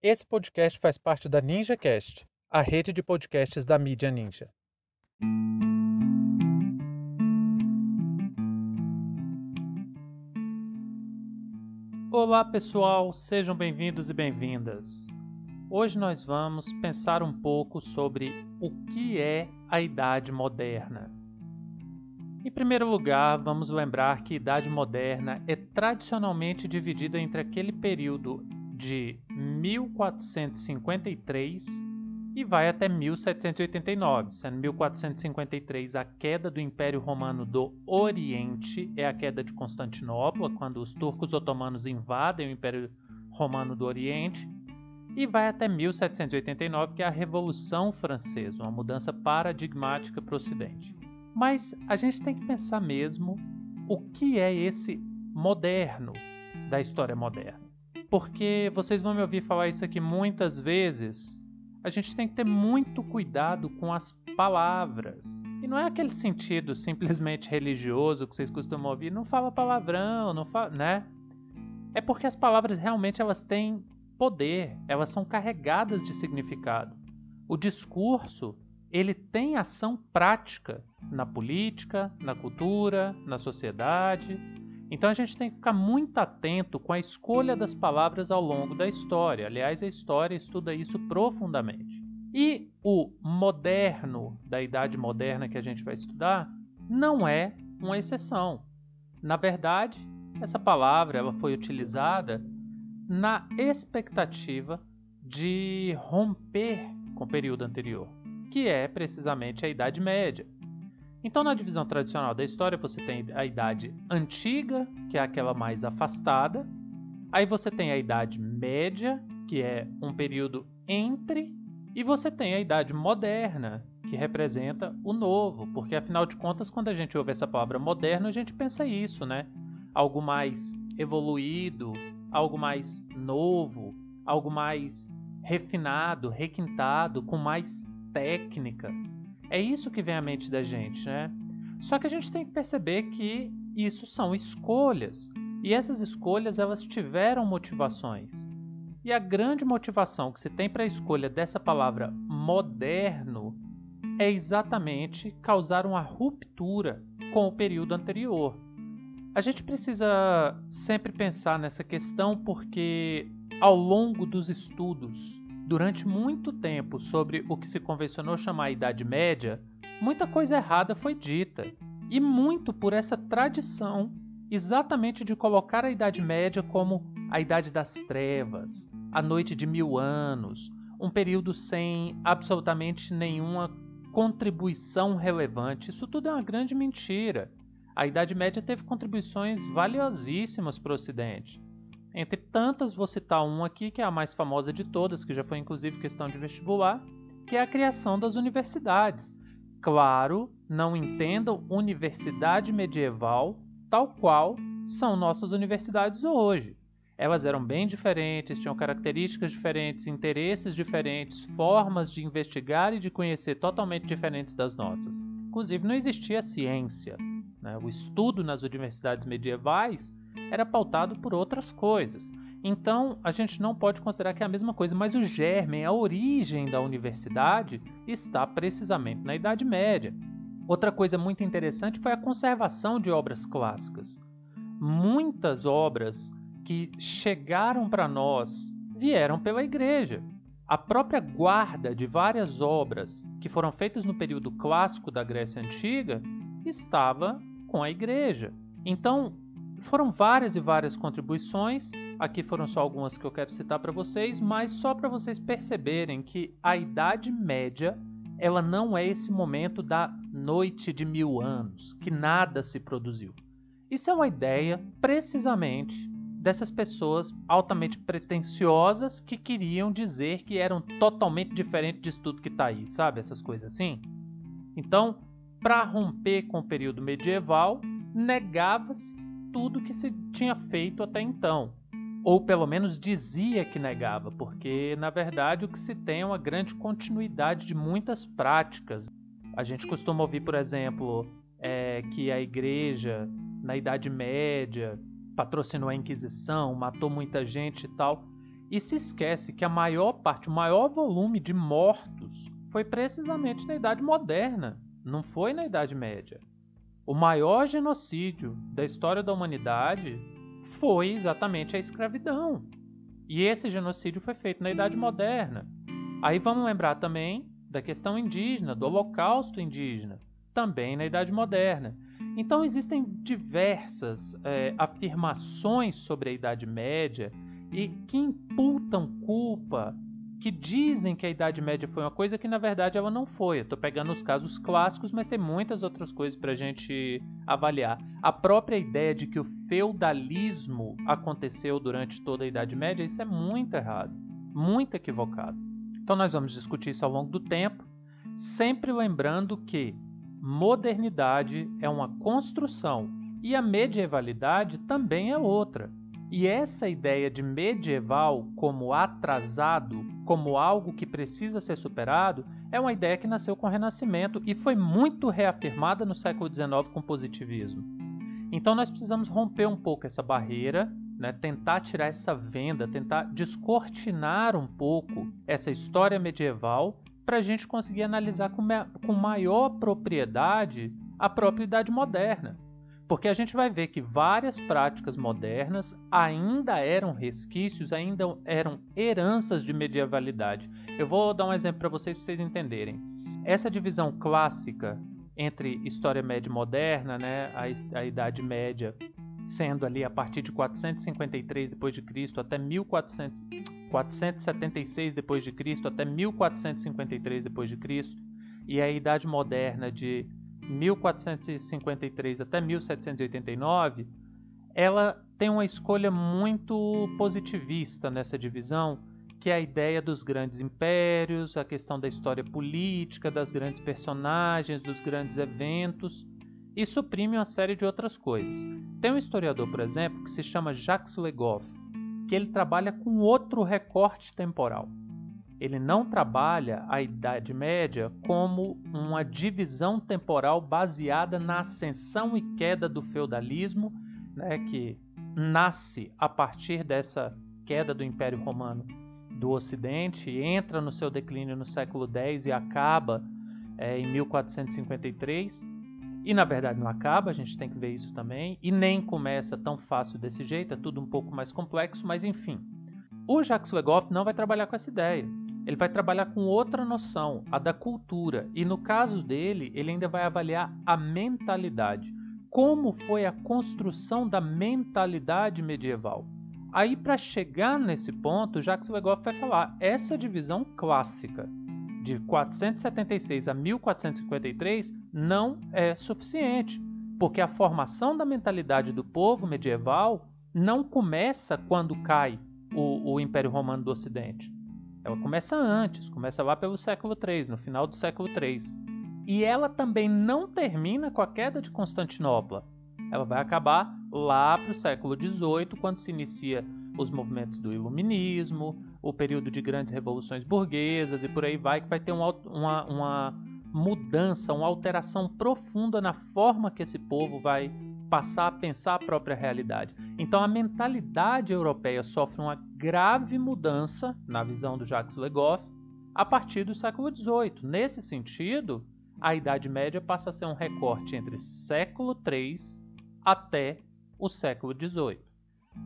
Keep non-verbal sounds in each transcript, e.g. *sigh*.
Esse podcast faz parte da NinjaCast, a rede de podcasts da mídia Ninja. Olá, pessoal, sejam bem-vindos e bem-vindas. Hoje nós vamos pensar um pouco sobre o que é a Idade Moderna. Em primeiro lugar, vamos lembrar que a Idade Moderna é tradicionalmente dividida entre aquele período de 1453 e vai até 1789, sendo 1453 a queda do Império Romano do Oriente, é a queda de Constantinopla, quando os turcos otomanos invadem o Império Romano do Oriente, e vai até 1789, que é a Revolução Francesa, uma mudança paradigmática para o Ocidente. Mas a gente tem que pensar mesmo o que é esse moderno da história moderna. Porque vocês vão me ouvir falar isso aqui muitas vezes. A gente tem que ter muito cuidado com as palavras. E não é aquele sentido simplesmente *laughs* religioso que vocês costumam ouvir, não fala palavrão, não fala, né? É porque as palavras realmente elas têm poder, elas são carregadas de significado. O discurso ele tem ação prática na política, na cultura, na sociedade. Então a gente tem que ficar muito atento com a escolha das palavras ao longo da história. Aliás, a história estuda isso profundamente. E o moderno, da idade moderna que a gente vai estudar, não é uma exceção. Na verdade, essa palavra ela foi utilizada na expectativa de romper com o período anterior que é precisamente a Idade Média. Então, na divisão tradicional da história, você tem a Idade Antiga, que é aquela mais afastada. Aí você tem a Idade Média, que é um período entre. E você tem a Idade Moderna, que representa o novo, porque afinal de contas, quando a gente ouve essa palavra moderno, a gente pensa isso, né? Algo mais evoluído, algo mais novo, algo mais refinado, requintado, com mais técnica. É isso que vem à mente da gente, né? Só que a gente tem que perceber que isso são escolhas. E essas escolhas elas tiveram motivações. E a grande motivação que se tem para a escolha dessa palavra moderno é exatamente causar uma ruptura com o período anterior. A gente precisa sempre pensar nessa questão porque ao longo dos estudos Durante muito tempo, sobre o que se convencionou chamar Idade Média, muita coisa errada foi dita, e muito por essa tradição exatamente de colocar a Idade Média como a Idade das Trevas, a Noite de Mil Anos, um período sem absolutamente nenhuma contribuição relevante. Isso tudo é uma grande mentira. A Idade Média teve contribuições valiosíssimas para o Ocidente. Entre tantas, vou citar uma aqui que é a mais famosa de todas, que já foi inclusive questão de vestibular, que é a criação das universidades. Claro, não entendam universidade medieval tal qual são nossas universidades hoje. Elas eram bem diferentes, tinham características diferentes, interesses diferentes, formas de investigar e de conhecer totalmente diferentes das nossas. Inclusive, não existia ciência. Né? O estudo nas universidades medievais era pautado por outras coisas. Então, a gente não pode considerar que é a mesma coisa, mas o germe, a origem da universidade está precisamente na Idade Média. Outra coisa muito interessante foi a conservação de obras clássicas. Muitas obras que chegaram para nós vieram pela igreja. A própria guarda de várias obras que foram feitas no período clássico da Grécia Antiga estava com a igreja. Então, foram várias e várias contribuições. Aqui foram só algumas que eu quero citar para vocês, mas só para vocês perceberem que a Idade Média ela não é esse momento da noite de mil anos, que nada se produziu. Isso é uma ideia, precisamente, dessas pessoas altamente pretensiosas que queriam dizer que eram totalmente diferentes disso tudo que está aí, sabe? Essas coisas assim. Então, para romper com o período medieval, negava-se tudo que se tinha feito até então. Ou pelo menos dizia que negava, porque na verdade o que se tem é uma grande continuidade de muitas práticas. A gente costuma ouvir, por exemplo, é, que a igreja, na Idade Média, patrocinou a Inquisição, matou muita gente e tal. e se esquece que a maior parte, o maior volume de mortos foi precisamente na Idade Moderna, não foi na Idade Média. O maior genocídio da história da humanidade foi exatamente a escravidão. E esse genocídio foi feito na Idade Moderna. Aí vamos lembrar também da questão indígena, do Holocausto indígena, também na Idade Moderna. Então existem diversas é, afirmações sobre a Idade Média e que imputam culpa, que dizem que a Idade Média foi uma coisa que na verdade ela não foi. Eu estou pegando os casos clássicos, mas tem muitas outras coisas para a gente avaliar. A própria ideia de que o feudalismo aconteceu durante toda a Idade Média, isso é muito errado, muito equivocado. Então nós vamos discutir isso ao longo do tempo, sempre lembrando que modernidade é uma construção e a medievalidade também é outra. E essa ideia de medieval como atrasado, como algo que precisa ser superado, é uma ideia que nasceu com o Renascimento e foi muito reafirmada no século XIX com o positivismo. Então nós precisamos romper um pouco essa barreira, né? tentar tirar essa venda, tentar descortinar um pouco essa história medieval para a gente conseguir analisar com, com maior propriedade a própria idade moderna. Porque a gente vai ver que várias práticas modernas ainda eram resquícios, ainda eram heranças de medievalidade. Eu vou dar um exemplo para vocês para vocês entenderem. Essa divisão clássica entre história média e moderna, né, a, a Idade Média sendo ali a partir de 453 depois de Cristo até 1400 476 depois de Cristo até 1453 depois de Cristo e a Idade Moderna de 1453 até 1789, ela tem uma escolha muito positivista nessa divisão, que é a ideia dos grandes impérios, a questão da história política, das grandes personagens, dos grandes eventos, e suprime uma série de outras coisas. Tem um historiador, por exemplo, que se chama Jacques Le Goff, que ele trabalha com outro recorte temporal. Ele não trabalha a Idade Média como uma divisão temporal baseada na ascensão e queda do feudalismo, né, que nasce a partir dessa queda do Império Romano do Ocidente, entra no seu declínio no século X e acaba é, em 1453 e na verdade não acaba, a gente tem que ver isso também, e nem começa tão fácil desse jeito, é tudo um pouco mais complexo, mas enfim. O Jacques Legoff não vai trabalhar com essa ideia. Ele vai trabalhar com outra noção, a da cultura, e no caso dele, ele ainda vai avaliar a mentalidade. Como foi a construção da mentalidade medieval? Aí, para chegar nesse ponto, Jacques Legoff vai falar essa divisão clássica de 476 a 1453 não é suficiente, porque a formação da mentalidade do povo medieval não começa quando cai o, o Império Romano do Ocidente. Ela começa antes, começa lá pelo século III, no final do século III. E ela também não termina com a queda de Constantinopla. Ela vai acabar lá para o século XVIII, quando se inicia os movimentos do Iluminismo, o período de grandes revoluções burguesas e por aí vai, que vai ter uma, uma, uma mudança, uma alteração profunda na forma que esse povo vai passar a pensar a própria realidade. Então a mentalidade europeia sofre uma grave mudança, na visão do Jacques Le Goff, a partir do século XVIII. Nesse sentido, a Idade Média passa a ser um recorte entre século III até o século XVIII.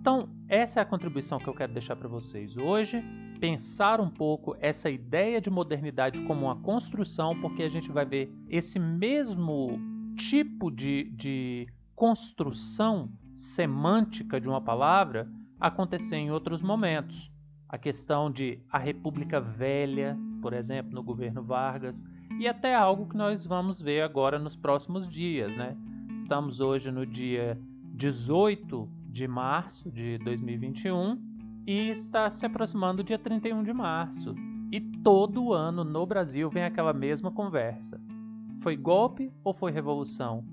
Então, essa é a contribuição que eu quero deixar para vocês hoje. Pensar um pouco essa ideia de modernidade como uma construção, porque a gente vai ver esse mesmo tipo de, de construção semântica de uma palavra acontecer em outros momentos. A questão de a República Velha, por exemplo, no governo Vargas, e até algo que nós vamos ver agora nos próximos dias. Né? Estamos hoje no dia 18 de março de 2021 e está se aproximando do dia 31 de março. E todo ano no Brasil vem aquela mesma conversa. Foi golpe ou foi revolução?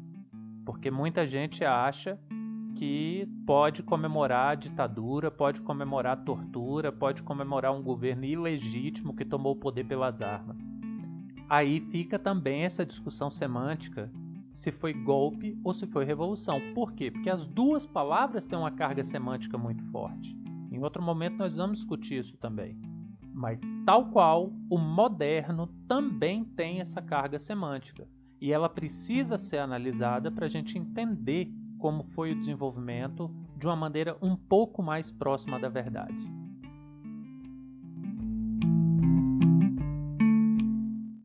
Porque muita gente acha que pode comemorar a ditadura, pode comemorar a tortura, pode comemorar um governo ilegítimo que tomou o poder pelas armas. Aí fica também essa discussão semântica se foi golpe ou se foi revolução. Por quê? Porque as duas palavras têm uma carga semântica muito forte. Em outro momento nós vamos discutir isso também. Mas, tal qual, o moderno também tem essa carga semântica e ela precisa ser analisada para a gente entender como foi o desenvolvimento de uma maneira um pouco mais próxima da verdade.